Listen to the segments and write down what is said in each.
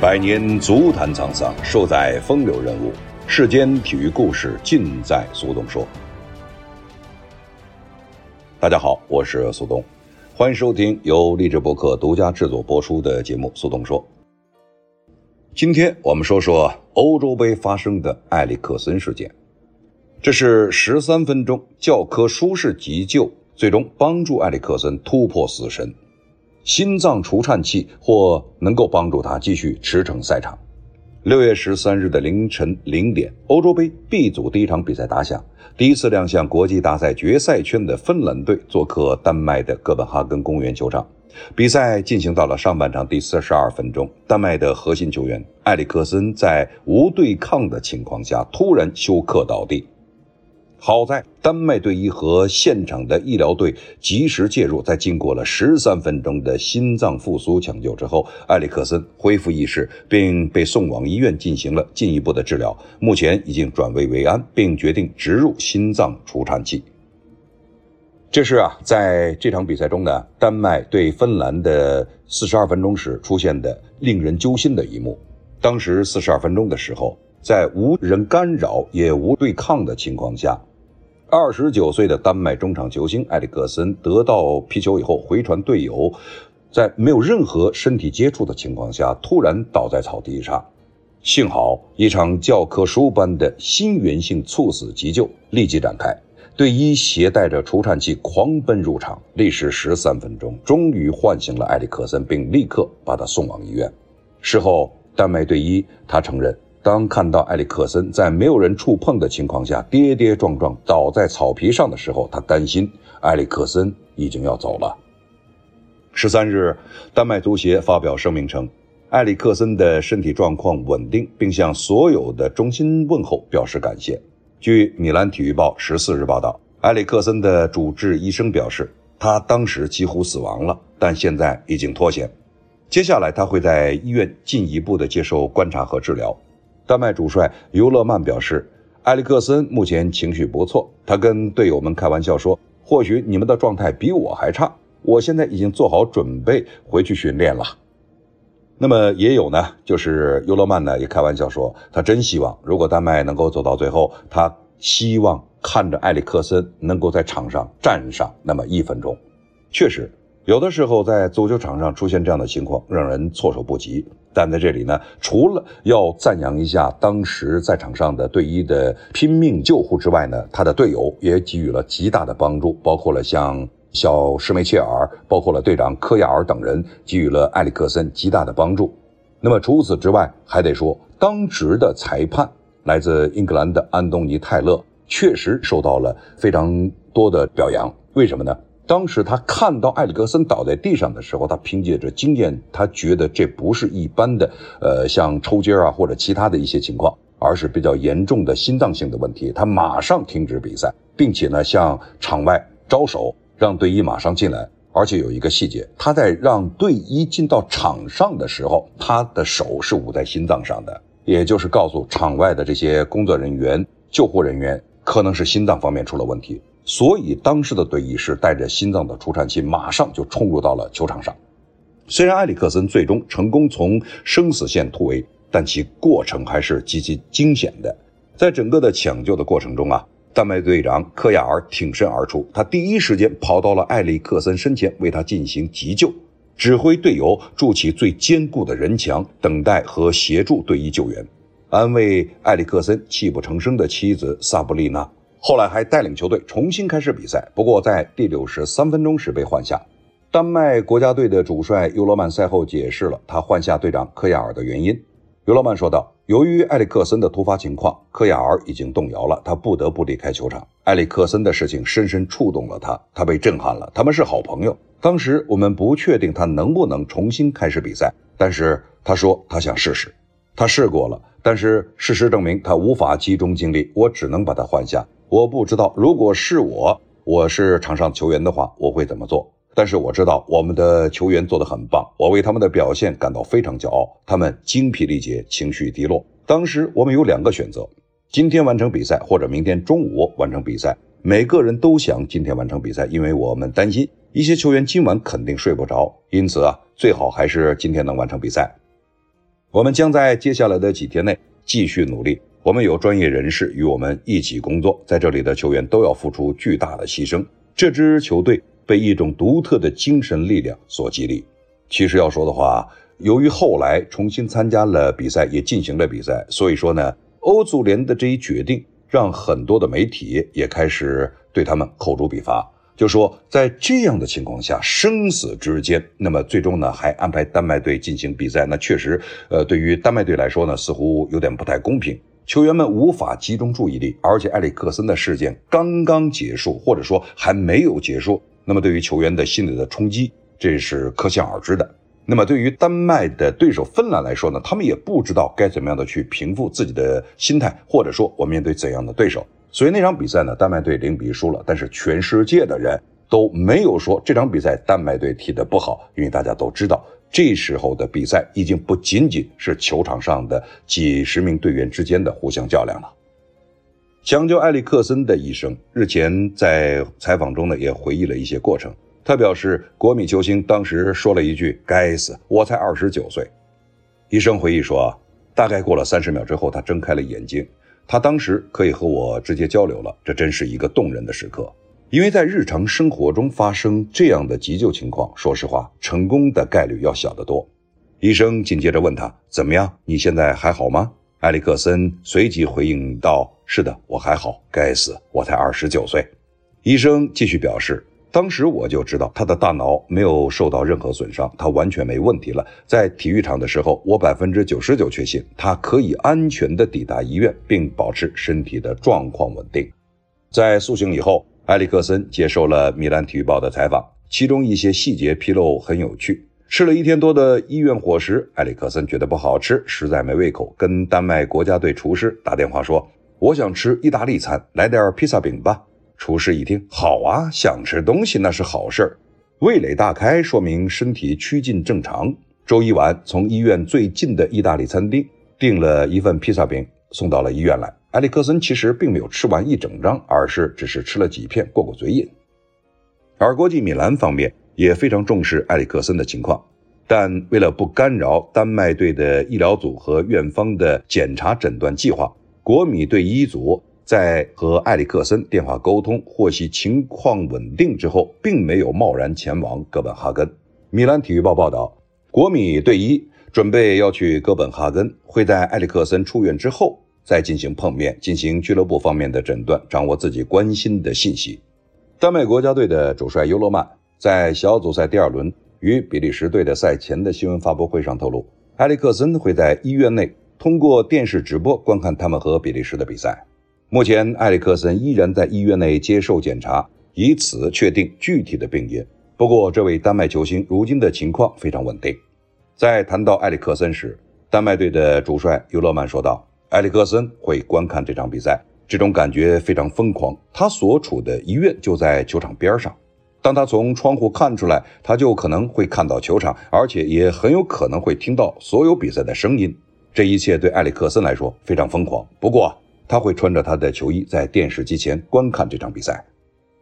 百年足坛沧桑，寿载风流人物。世间体育故事，尽在苏东说。大家好，我是苏东，欢迎收听由励志博客独家制作播出的节目《苏东说》。今天我们说说欧洲杯发生的埃里克森事件。这是十三分钟教科书式急救，最终帮助埃里克森突破死神。心脏除颤器或能够帮助他继续驰骋赛场。六月十三日的凌晨零点，欧洲杯 B 组第一场比赛打响，第一次亮相国际大赛决赛圈的芬兰队做客丹麦的哥本哈根公园球场。比赛进行到了上半场第四十二分钟，丹麦的核心球员埃里克森在无对抗的情况下突然休克倒地。好在丹麦队医和现场的医疗队及时介入，在经过了十三分钟的心脏复苏抢救之后，埃里克森恢复意识，并被送往医院进行了进一步的治疗。目前已经转危为安，并决定植入心脏除颤器。这是啊，在这场比赛中呢，丹麦对芬兰的四十二分钟时出现的令人揪心的一幕。当时四十二分钟的时候，在无人干扰也无对抗的情况下。二十九岁的丹麦中场球星埃里克森得到皮球以后，回传队友，在没有任何身体接触的情况下，突然倒在草地上。幸好一场教科书般的心源性猝死急救立即展开，队医携带着除颤器狂奔入场，历时十三分钟，终于唤醒了埃里克森，并立刻把他送往医院。事后，丹麦队医他承认。当看到埃里克森在没有人触碰的情况下跌跌撞撞倒在草皮上的时候，他担心埃里克森已经要走了。十三日，丹麦足协发表声明称，埃里克森的身体状况稳定，并向所有的衷心问候表示感谢。据米兰体育报十四日报道，埃里克森的主治医生表示，他当时几乎死亡了，但现在已经脱险。接下来，他会在医院进一步的接受观察和治疗。丹麦主帅尤勒曼表示，埃里克森目前情绪不错。他跟队友们开玩笑说：“或许你们的状态比我还差，我现在已经做好准备回去训练了。”那么也有呢，就是尤勒曼呢也开玩笑说，他真希望如果丹麦能够走到最后，他希望看着埃里克森能够在场上站上那么一分钟。确实。有的时候，在足球场上出现这样的情况，让人措手不及。但在这里呢，除了要赞扬一下当时在场上的队医的拼命救护之外呢，他的队友也给予了极大的帮助，包括了像小施梅切尔，包括了队长科亚尔等人，给予了埃里克森极大的帮助。那么除此之外，还得说，当值的裁判来自英格兰的安东尼泰勒，确实受到了非常多的表扬。为什么呢？当时他看到埃里克森倒在地上的时候，他凭借着经验，他觉得这不是一般的，呃，像抽筋啊或者其他的一些情况，而是比较严重的心脏性的问题。他马上停止比赛，并且呢向场外招手，让队医马上进来。而且有一个细节，他在让队医进到场上的时候，他的手是捂在心脏上的，也就是告诉场外的这些工作人员、救护人员，可能是心脏方面出了问题。所以，当时的队医是带着心脏的除颤器，马上就冲入到了球场上。虽然埃里克森最终成功从生死线突围，但其过程还是极其惊险的。在整个的抢救的过程中啊，丹麦队长科亚尔挺身而出，他第一时间跑到了埃里克森身前，为他进行急救，指挥队友筑起最坚固的人墙，等待和协助队医救援，安慰埃里克森泣不成声的妻子萨布丽娜。后来还带领球队重新开始比赛，不过在第六十三分钟时被换下。丹麦国家队的主帅尤罗曼赛后解释了他换下队长科亚尔的原因。尤罗曼说道：“由于埃里克森的突发情况，科亚尔已经动摇了，他不得不离开球场。埃里克森的事情深深触动了他，他被震撼了。他们是好朋友。当时我们不确定他能不能重新开始比赛，但是他说他想试试。他试过了，但是事实证明他无法集中精力，我只能把他换下。”我不知道，如果是我，我是场上球员的话，我会怎么做？但是我知道我们的球员做得很棒，我为他们的表现感到非常骄傲。他们精疲力竭，情绪低落。当时我们有两个选择：今天完成比赛，或者明天中午完成比赛。每个人都想今天完成比赛，因为我们担心一些球员今晚肯定睡不着，因此啊，最好还是今天能完成比赛。我们将在接下来的几天内继续努力。我们有专业人士与我们一起工作，在这里的球员都要付出巨大的牺牲。这支球队被一种独特的精神力量所激励。其实要说的话，由于后来重新参加了比赛，也进行了比赛，所以说呢，欧足联的这一决定让很多的媒体也开始对他们口诛笔伐。就说在这样的情况下，生死之间，那么最终呢，还安排丹麦队进行比赛，那确实，呃，对于丹麦队来说呢，似乎有点不太公平。球员们无法集中注意力，而且埃里克森的事件刚刚结束，或者说还没有结束，那么对于球员的心理的冲击，这是可想而知的。那么对于丹麦的对手芬兰来说呢，他们也不知道该怎么样的去平复自己的心态，或者说我面对怎样的对手。所以那场比赛呢，丹麦队零比输了。但是全世界的人都没有说这场比赛丹麦队踢得不好，因为大家都知道，这时候的比赛已经不仅仅是球场上的几十名队员之间的互相较量了。抢救埃里克森的医生，日前在采访中呢也回忆了一些过程。他表示，国米球星当时说了一句：“该死，我才二十九岁。”医生回忆说，大概过了三十秒之后，他睁开了眼睛。他当时可以和我直接交流了，这真是一个动人的时刻。因为在日常生活中发生这样的急救情况，说实话，成功的概率要小得多。医生紧接着问他：“怎么样？你现在还好吗？”埃里克森随即回应道：“是的，我还好。该死，我才二十九岁。”医生继续表示。当时我就知道他的大脑没有受到任何损伤，他完全没问题了。在体育场的时候，我百分之九十九确信他可以安全的抵达医院，并保持身体的状况稳定。在苏醒以后，埃里克森接受了米兰体育报的采访，其中一些细节披露很有趣。吃了一天多的医院伙食，埃里克森觉得不好吃，实在没胃口，跟丹麦国家队厨师打电话说：“我想吃意大利餐，来点披萨饼吧。”厨师一听，好啊，想吃东西那是好事儿，味蕾大开，说明身体趋近正常。周一晚，从医院最近的意大利餐厅订了一份披萨饼，送到了医院来。埃里克森其实并没有吃完一整张，而是只是吃了几片过过嘴瘾。而国际米兰方面也非常重视埃里克森的情况，但为了不干扰丹麦队的医疗组和院方的检查诊断计划，国米队医组。在和埃里克森电话沟通，获悉情况稳定之后，并没有贸然前往哥本哈根。米兰体育报报道，国米队医准备要去哥本哈根，会在埃里克森出院之后再进行碰面，进行俱乐部方面的诊断，掌握自己关心的信息。丹麦国家队的主帅尤罗曼在小组赛第二轮与比利时队的赛前的新闻发布会上透露，埃里克森会在医院内通过电视直播观看他们和比利时的比赛。目前，埃里克森依然在医院内接受检查，以此确定具体的病因。不过，这位丹麦球星如今的情况非常稳定。在谈到埃里克森时，丹麦队的主帅尤勒曼说道：“埃里克森会观看这场比赛，这种感觉非常疯狂。他所处的医院就在球场边上，当他从窗户看出来，他就可能会看到球场，而且也很有可能会听到所有比赛的声音。这一切对埃里克森来说非常疯狂。不过，他会穿着他的球衣在电视机前观看这场比赛。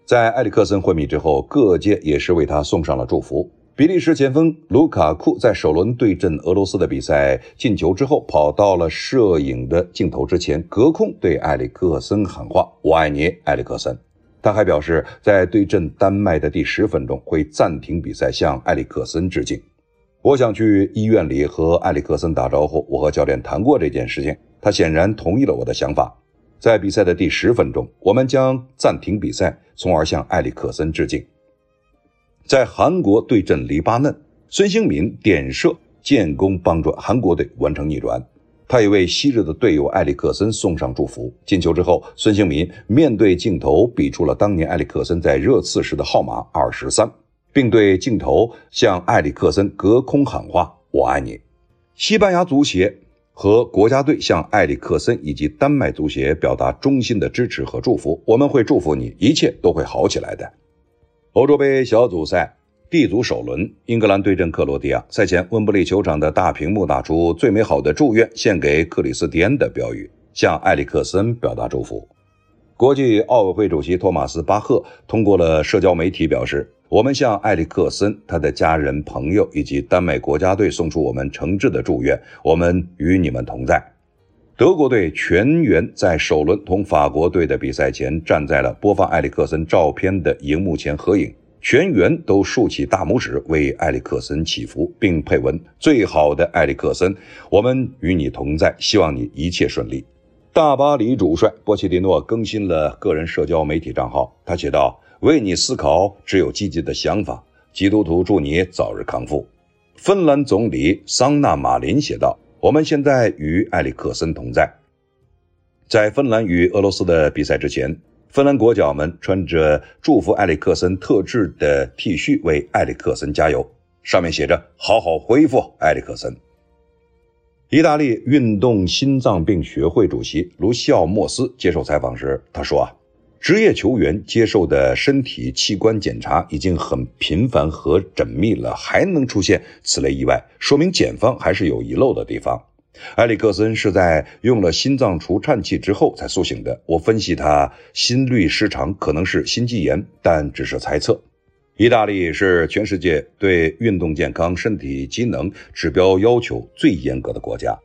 在埃里克森昏迷之后，各界也是为他送上了祝福。比利时前锋卢卡库在首轮对阵俄罗斯的比赛进球之后，跑到了摄影的镜头之前，隔空对埃里克森喊话：“我爱你，埃里克森。”他还表示，在对阵丹麦的第十分钟会暂停比赛，向埃里克森致敬。我想去医院里和埃里克森打招呼。我和教练谈过这件事情。他显然同意了我的想法，在比赛的第十分钟，我们将暂停比赛，从而向埃里克森致敬。在韩国对阵黎巴嫩，孙兴民点射建功，帮助韩国队完成逆转。他也为昔日的队友埃里克森送上祝福。进球之后，孙兴民面对镜头比出了当年埃里克森在热刺时的号码二十三，并对镜头向埃里克森隔空喊话：“我爱你。”西班牙足协。和国家队向埃里克森以及丹麦足协表达衷心的支持和祝福。我们会祝福你，一切都会好起来的。欧洲杯小组赛 D 组首轮，英格兰对阵克罗地亚。赛前，温布利球场的大屏幕打出“最美好的祝愿，献给克里斯蒂安”的标语，向埃里克森表达祝福。国际奥委会主席托马斯巴赫通过了社交媒体表示，我们向埃里克森、他的家人、朋友以及丹麦国家队送出我们诚挚的祝愿。我们与你们同在。德国队全员在首轮同法国队的比赛前，站在了播放埃里克森照片的荧幕前合影，全员都竖起大拇指为埃里克森祈福，并配文：“最好的埃里克森，我们与你同在，希望你一切顺利。”大巴黎主帅波切蒂诺更新了个人社交媒体账号，他写道：“为你思考，只有积极的想法。基督徒祝你早日康复。”芬兰总理桑纳马林写道。我们现在与埃里克森同在。在芬兰与俄罗斯的比赛之前，芬兰国脚们穿着祝福埃里克森特制的 T 恤为埃里克森加油，上面写着“好好恢复，埃里克森”。意大利运动心脏病学会主席卢西奥·莫斯接受采访时，他说：“啊，职业球员接受的身体器官检查已经很频繁和缜密了，还能出现此类意外，说明检方还是有遗漏的地方。埃里克森是在用了心脏除颤器之后才苏醒的。我分析他心律失常，可能是心肌炎，但只是猜测。意大利是全世界对运动健康、身体机能指标要求最严格的国家。”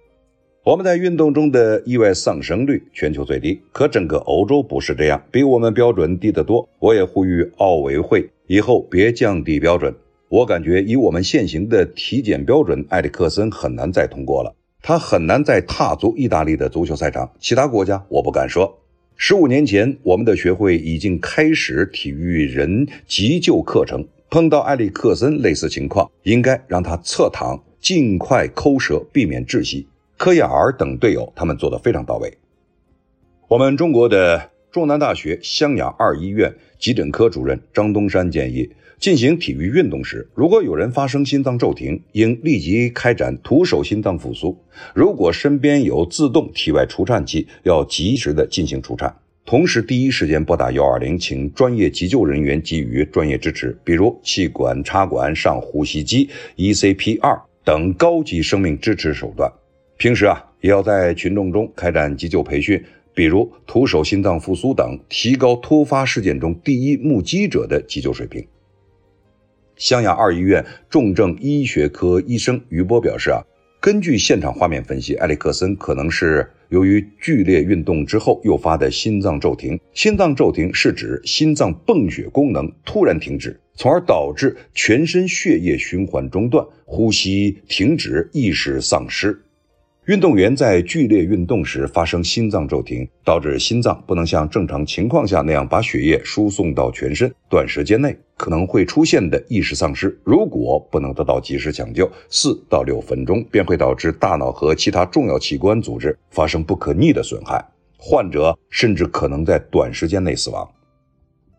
我们在运动中的意外丧生率全球最低，可整个欧洲不是这样，比我们标准低得多。我也呼吁奥委会以后别降低标准。我感觉以我们现行的体检标准，埃里克森很难再通过了，他很难再踏足意大利的足球赛场。其他国家我不敢说。十五年前，我们的学会已经开始体育人急救课程。碰到埃里克森类似情况，应该让他侧躺，尽快抠舌，避免窒息。科亚尔等队友，他们做得非常到位。我们中国的中南大学湘雅二医院急诊科主任张东山建议，进行体育运动时，如果有人发生心脏骤停，应立即开展徒手心脏复苏。如果身边有自动体外除颤器，要及时的进行除颤，同时第一时间拨打幺二零，请专业急救人员给予专业支持，比如气管插管、上呼吸机、ECP2 等高级生命支持手段。平时啊，也要在群众中开展急救培训，比如徒手心脏复苏等，提高突发事件中第一目击者的急救水平。湘雅二医院重症医学科医生于波表示啊，根据现场画面分析，埃里克森可能是由于剧烈运动之后诱发的心脏骤停。心脏骤停是指心脏泵血功能突然停止，从而导致全身血液循环中断，呼吸停止，意识丧失。运动员在剧烈运动时发生心脏骤停，导致心脏不能像正常情况下那样把血液输送到全身，短时间内可能会出现的意识丧失。如果不能得到及时抢救，四到六分钟便会导致大脑和其他重要器官组织发生不可逆的损害，患者甚至可能在短时间内死亡。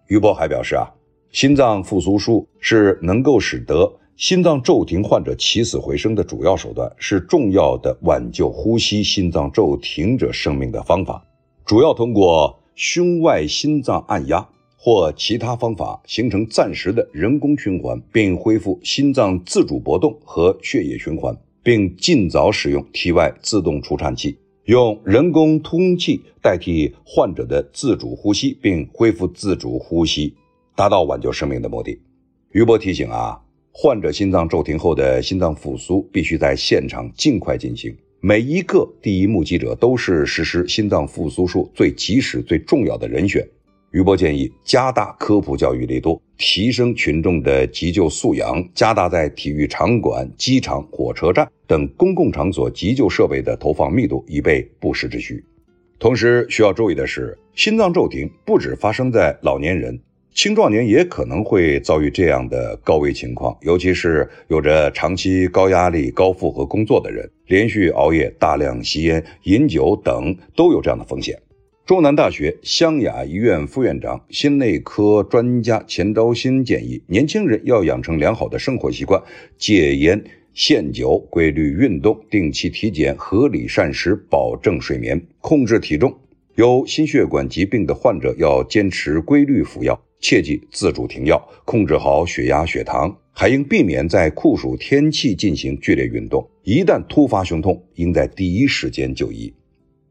于波还表示啊，心脏复苏术是能够使得。心脏骤停患者起死回生的主要手段是重要的挽救呼吸心脏骤停者生命的方法，主要通过胸外心脏按压或其他方法形成暂时的人工循环，并恢复心脏自主搏动和血液循环，并尽早使用体外自动除颤器，用人工通气代替患者的自主呼吸，并恢复自主呼吸，达到挽救生命的目的。于波提醒啊。患者心脏骤停后的心脏复苏必须在现场尽快进行。每一个第一目击者都是实施心脏复苏术最及时、最重要的人选。于波建议加大科普教育力度，提升群众的急救素养，加大在体育场馆、机场、火车站等公共场所急救设备的投放密度，以备不时之需。同时需要注意的是，心脏骤停不只发生在老年人。青壮年也可能会遭遇这样的高危情况，尤其是有着长期高压力、高负荷工作的人，连续熬夜、大量吸烟、饮酒等都有这样的风险。中南大学湘雅医院副院长、心内科专家钱昭新建议，年轻人要养成良好的生活习惯，戒烟限酒，规律运动，定期体检，合理膳食，保证睡眠，控制体重。有心血管疾病的患者要坚持规律服药。切记自主停药，控制好血压、血糖，还应避免在酷暑天气进行剧烈运动。一旦突发胸痛，应在第一时间就医。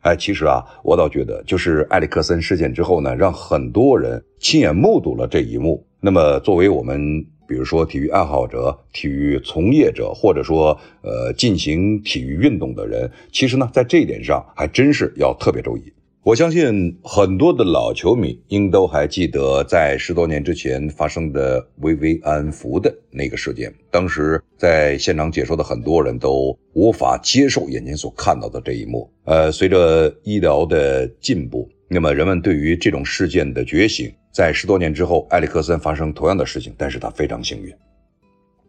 哎，其实啊，我倒觉得，就是埃里克森事件之后呢，让很多人亲眼目睹了这一幕，那么，作为我们比如说体育爱好者、体育从业者，或者说呃进行体育运动的人，其实呢，在这一点上还真是要特别注意。我相信很多的老球迷应都还记得，在十多年之前发生的薇薇安福的那个事件。当时在现场解说的很多人都无法接受眼前所看到的这一幕。呃，随着医疗的进步，那么人们对于这种事件的觉醒，在十多年之后，埃里克森发生同样的事情，但是他非常幸运。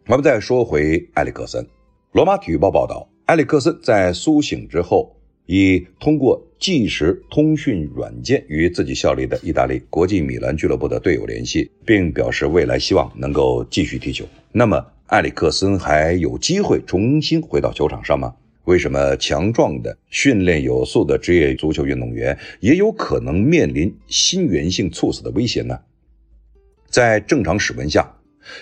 我们再说回埃里克森，罗马体育报报道，埃里克森在苏醒之后。以通过即时通讯软件与自己效力的意大利国际米兰俱乐部的队友联系，并表示未来希望能够继续踢球。那么，埃里克森还有机会重新回到球场上吗？为什么强壮的、训练有素的职业足球运动员也有可能面临心源性猝死的危险呢？在正常室温下，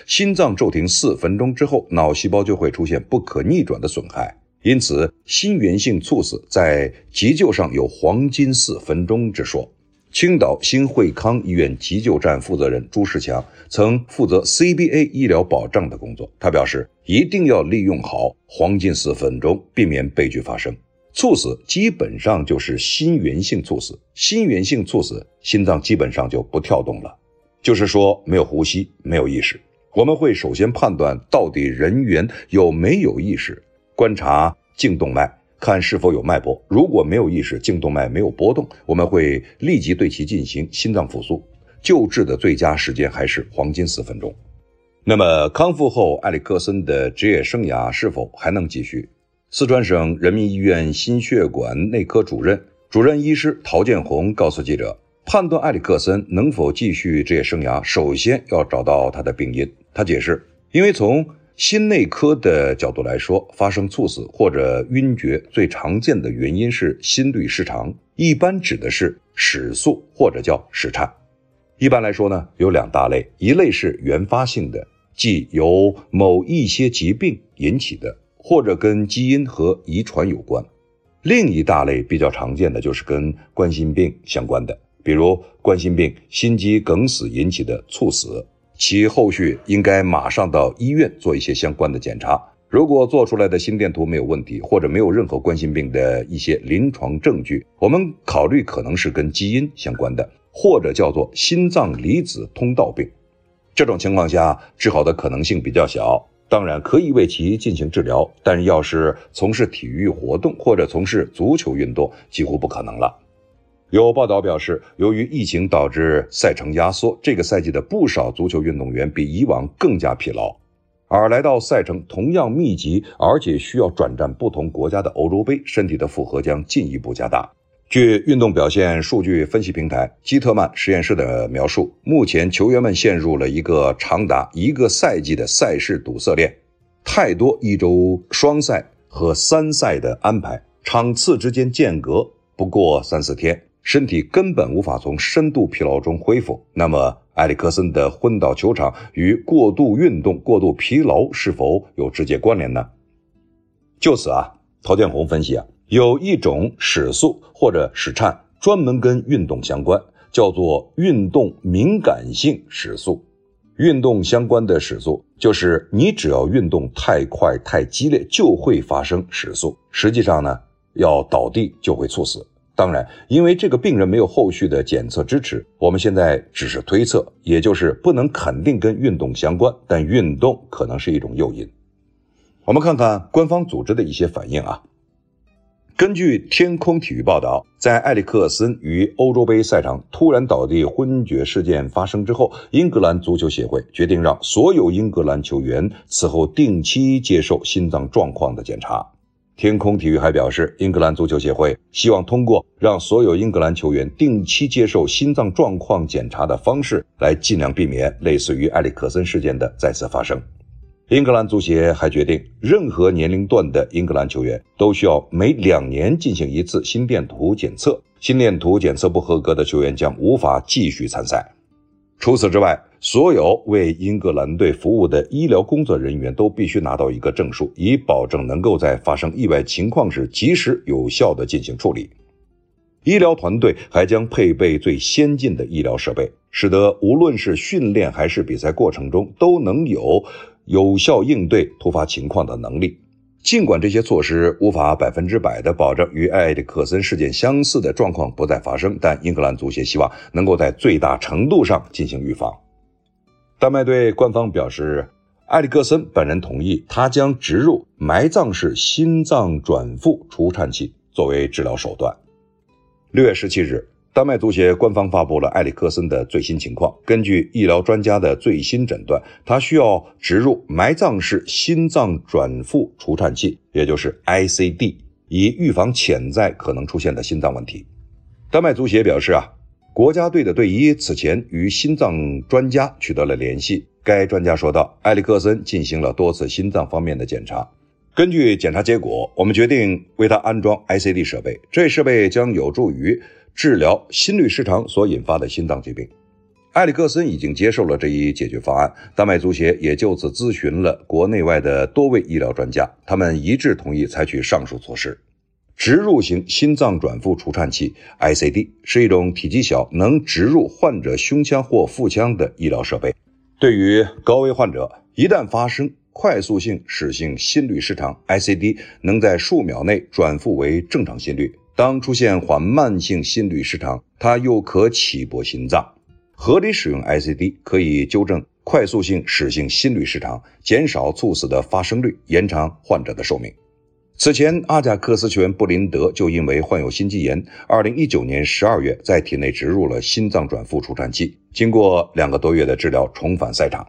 心脏骤停四分钟之后，脑细胞就会出现不可逆转的损害。因此，心源性猝死在急救上有“黄金四分钟”之说。青岛新惠康医院急救站负责人朱世强曾负责 CBA 医疗保障的工作，他表示一定要利用好黄金四分钟，避免悲剧发生。猝死基本上就是心源性猝死，心源性猝死，心脏基本上就不跳动了，就是说没有呼吸，没有意识。我们会首先判断到底人员有没有意识。观察颈动脉，看是否有脉搏。如果没有意识，颈动脉没有波动，我们会立即对其进行心脏复苏。救治的最佳时间还是黄金四分钟。那么康复后，埃里克森的职业生涯是否还能继续？四川省人民医院心血管内科主任、主任医师陶建红告诉记者，判断埃里克森能否继续职业生涯，首先要找到他的病因。他解释，因为从心内科的角度来说，发生猝死或者晕厥最常见的原因是心律失常，一般指的是室速或者叫室颤。一般来说呢，有两大类，一类是原发性的，即由某一些疾病引起的，或者跟基因和遗传有关；另一大类比较常见的就是跟冠心病相关的，比如冠心病心肌梗死引起的猝死。其后续应该马上到医院做一些相关的检查。如果做出来的心电图没有问题，或者没有任何冠心病的一些临床证据，我们考虑可能是跟基因相关的，或者叫做心脏离子通道病。这种情况下，治好的可能性比较小。当然可以为其进行治疗，但要是从事体育活动或者从事足球运动，几乎不可能了。有报道表示，由于疫情导致赛程压缩，这个赛季的不少足球运动员比以往更加疲劳，而来到赛程同样密集，而且需要转战不同国家的欧洲杯，身体的负荷将进一步加大。据运动表现数据分析平台基特曼实验室的描述，目前球员们陷入了一个长达一个赛季的赛事堵塞链，太多一周双赛和三赛的安排，场次之间间隔不过三四天。身体根本无法从深度疲劳中恢复。那么，埃里克森的昏倒球场与过度运动、过度疲劳是否有直接关联呢？就此啊，陶建红分析啊，有一种室速或者室颤专门跟运动相关，叫做运动敏感性室速。运动相关的室速，就是你只要运动太快、太激烈，就会发生室速。实际上呢，要倒地就会猝死。当然，因为这个病人没有后续的检测支持，我们现在只是推测，也就是不能肯定跟运动相关，但运动可能是一种诱因。我们看看官方组织的一些反应啊。根据天空体育报道，在埃里克森于欧洲杯赛场突然倒地昏厥事件发生之后，英格兰足球协会决定让所有英格兰球员此后定期接受心脏状况的检查。天空体育还表示，英格兰足球协会希望通过让所有英格兰球员定期接受心脏状况检查的方式，来尽量避免类似于埃里克森事件的再次发生。英格兰足协还决定，任何年龄段的英格兰球员都需要每两年进行一次心电图检测，心电图检测不合格的球员将无法继续参赛。除此之外，所有为英格兰队服务的医疗工作人员都必须拿到一个证书，以保证能够在发生意外情况时及时有效地进行处理。医疗团队还将配备最先进的医疗设备，使得无论是训练还是比赛过程中都能有有效应对突发情况的能力。尽管这些措施无法百分之百的保证与埃里克森事件相似的状况不再发生，但英格兰足协希望能够在最大程度上进行预防。丹麦队官方表示，埃里克森本人同意，他将植入埋葬式心脏转腹除颤器作为治疗手段。六月十七日。丹麦足协官方发布了埃里克森的最新情况。根据医疗专家的最新诊断，他需要植入埋葬式心脏转腹除颤器，也就是 ICD，以预防潜在可能出现的心脏问题。丹麦足协表示啊，国家队的队医此前与心脏专家取得了联系。该专家说道，埃里克森进行了多次心脏方面的检查。根据检查结果，我们决定为他安装 ICD 设备。这设备将有助于。治疗心律失常所引发的心脏疾病，埃里克森已经接受了这一解决方案。丹麦足协也就此咨询了国内外的多位医疗专家，他们一致同意采取上述措施。植入型心脏转腹除颤器 （ICD） 是一种体积小、能植入患者胸腔或腹腔的医疗设备。对于高危患者，一旦发生快速性室性心律失常，ICD 能在数秒内转复为正常心率。当出现缓慢性心律失常，它又可起搏心脏。合理使用 ICD 可以纠正快速性室性心律失常，减少猝死的发生率，延长患者的寿命。此前，阿贾克斯球员布林德就因为患有心肌炎，2019年12月在体内植入了心脏转复除颤器，经过两个多月的治疗，重返赛场。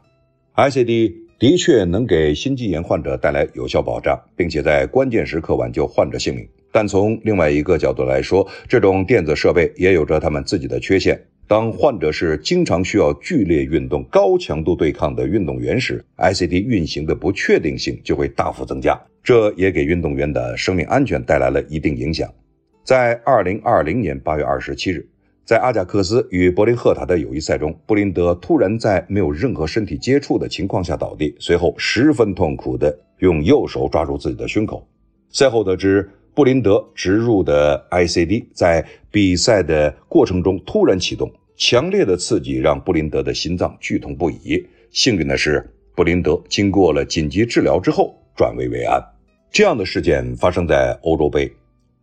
ICD 的确能给心肌炎患者带来有效保障，并且在关键时刻挽救患者性命。但从另外一个角度来说，这种电子设备也有着他们自己的缺陷。当患者是经常需要剧烈运动、高强度对抗的运动员时，ICD 运行的不确定性就会大幅增加，这也给运动员的生命安全带来了一定影响。在2020年8月27日，在阿贾克斯与柏林赫塔的友谊赛中，布林德突然在没有任何身体接触的情况下倒地，随后十分痛苦地用右手抓住自己的胸口。赛后得知。布林德植入的 ICD 在比赛的过程中突然启动，强烈的刺激让布林德的心脏剧痛不已。幸运的是，布林德经过了紧急治疗之后转危为安。这样的事件发生在欧洲杯，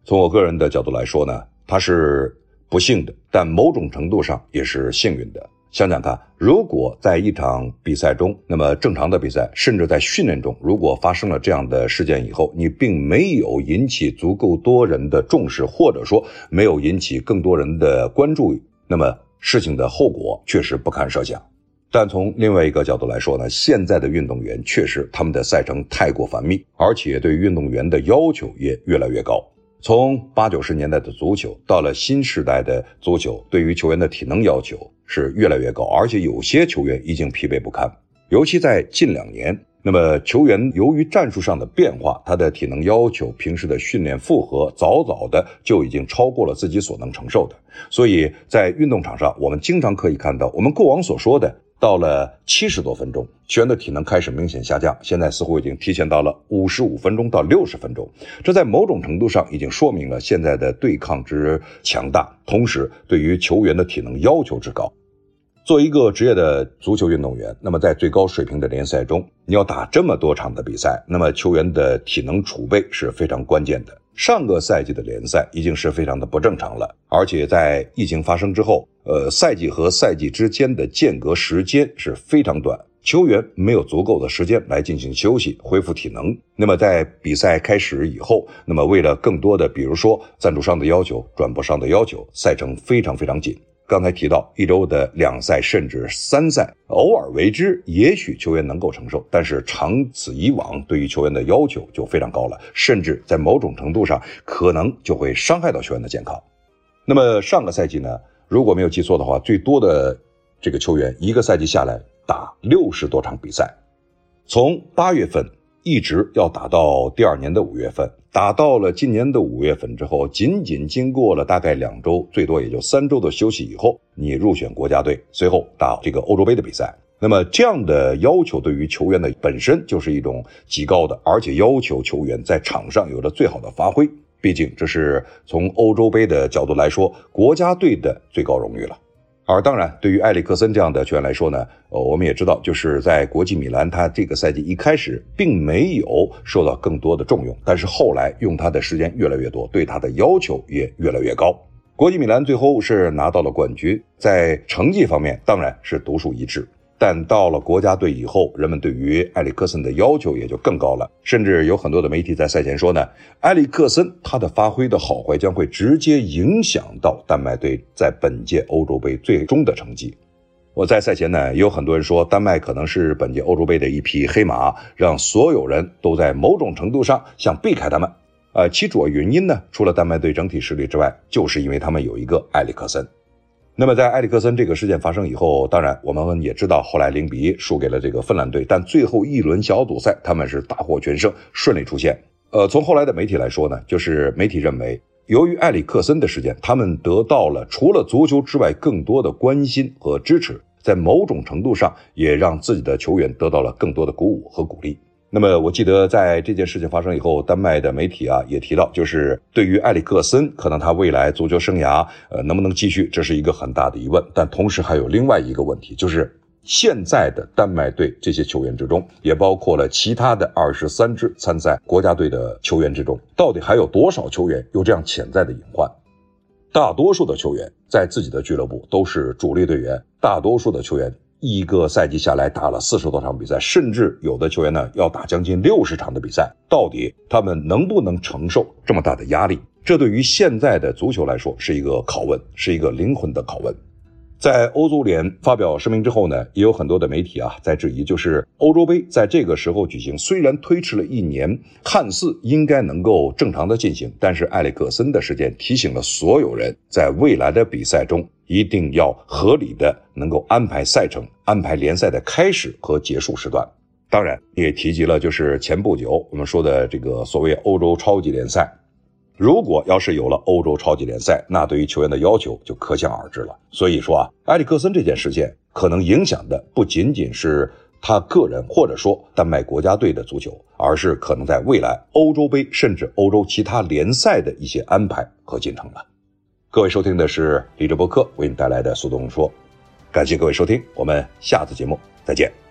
从我个人的角度来说呢，它是不幸的，但某种程度上也是幸运的。想想看，如果在一场比赛中，那么正常的比赛，甚至在训练中，如果发生了这样的事件以后，你并没有引起足够多人的重视，或者说没有引起更多人的关注，那么事情的后果确实不堪设想。但从另外一个角度来说呢，现在的运动员确实他们的赛程太过繁密，而且对运动员的要求也越来越高。从八九十年代的足球到了新时代的足球，对于球员的体能要求是越来越高，而且有些球员已经疲惫不堪。尤其在近两年，那么球员由于战术上的变化，他的体能要求、平时的训练负荷，早早的就已经超过了自己所能承受的。所以在运动场上，我们经常可以看到我们过往所说的。到了七十多分钟，球员的体能开始明显下降，现在似乎已经提前到了五十五分钟到六十分钟。这在某种程度上已经说明了现在的对抗之强大，同时对于球员的体能要求之高。作为一个职业的足球运动员，那么在最高水平的联赛中，你要打这么多场的比赛，那么球员的体能储备是非常关键的。上个赛季的联赛已经是非常的不正常了，而且在疫情发生之后，呃，赛季和赛季之间的间隔时间是非常短，球员没有足够的时间来进行休息、恢复体能。那么在比赛开始以后，那么为了更多的，比如说赞助商的要求、转播商的要求，赛程非常非常紧。刚才提到一周的两赛甚至三赛，偶尔为之，也许球员能够承受，但是长此以往，对于球员的要求就非常高了，甚至在某种程度上可能就会伤害到球员的健康。那么上个赛季呢，如果没有记错的话，最多的这个球员一个赛季下来打六十多场比赛，从八月份。一直要打到第二年的五月份，打到了今年的五月份之后，仅仅经过了大概两周，最多也就三周的休息以后，你入选国家队，随后打这个欧洲杯的比赛。那么这样的要求对于球员的本身就是一种极高的，而且要求球员在场上有着最好的发挥。毕竟这是从欧洲杯的角度来说，国家队的最高荣誉了。而当然，对于埃里克森这样的球员来说呢，呃，我们也知道，就是在国际米兰，他这个赛季一开始并没有受到更多的重用，但是后来用他的时间越来越多，对他的要求也越来越高。国际米兰最后是拿到了冠军，在成绩方面当然是独树一帜。但到了国家队以后，人们对于埃里克森的要求也就更高了，甚至有很多的媒体在赛前说呢，埃里克森他的发挥的好坏将会直接影响到丹麦队在本届欧洲杯最终的成绩。我在赛前呢，也有很多人说，丹麦可能是本届欧洲杯的一匹黑马，让所有人都在某种程度上想避开他们。呃，其主要原因呢，除了丹麦队整体实力之外，就是因为他们有一个埃里克森。那么，在埃里克森这个事件发生以后，当然我们也知道，后来零比一输给了这个芬兰队，但最后一轮小组赛他们是大获全胜，顺利出线。呃，从后来的媒体来说呢，就是媒体认为，由于埃里克森的事件，他们得到了除了足球之外更多的关心和支持，在某种程度上也让自己的球员得到了更多的鼓舞和鼓励。那么我记得在这件事情发生以后，丹麦的媒体啊也提到，就是对于埃里克森，可能他未来足球生涯呃能不能继续，这是一个很大的疑问。但同时还有另外一个问题，就是现在的丹麦队这些球员之中，也包括了其他的二十三支参赛国家队的球员之中，到底还有多少球员有这样潜在的隐患？大多数的球员在自己的俱乐部都是主力队员，大多数的球员。一个赛季下来打了四十多场比赛，甚至有的球员呢要打将近六十场的比赛，到底他们能不能承受这么大的压力？这对于现在的足球来说是一个拷问，是一个灵魂的拷问。在欧足联发表声明之后呢，也有很多的媒体啊在质疑，就是欧洲杯在这个时候举行，虽然推迟了一年，看似应该能够正常的进行，但是埃里克森的事件提醒了所有人，在未来的比赛中一定要合理的能够安排赛程，安排联赛的开始和结束时段。当然，也提及了就是前不久我们说的这个所谓欧洲超级联赛。如果要是有了欧洲超级联赛，那对于球员的要求就可想而知了。所以说啊，埃里克森这件事件可能影响的不仅仅是他个人，或者说丹麦国家队的足球，而是可能在未来欧洲杯甚至欧洲其他联赛的一些安排和进程了。各位收听的是李志博客为你带来的速东说，感谢各位收听，我们下次节目再见。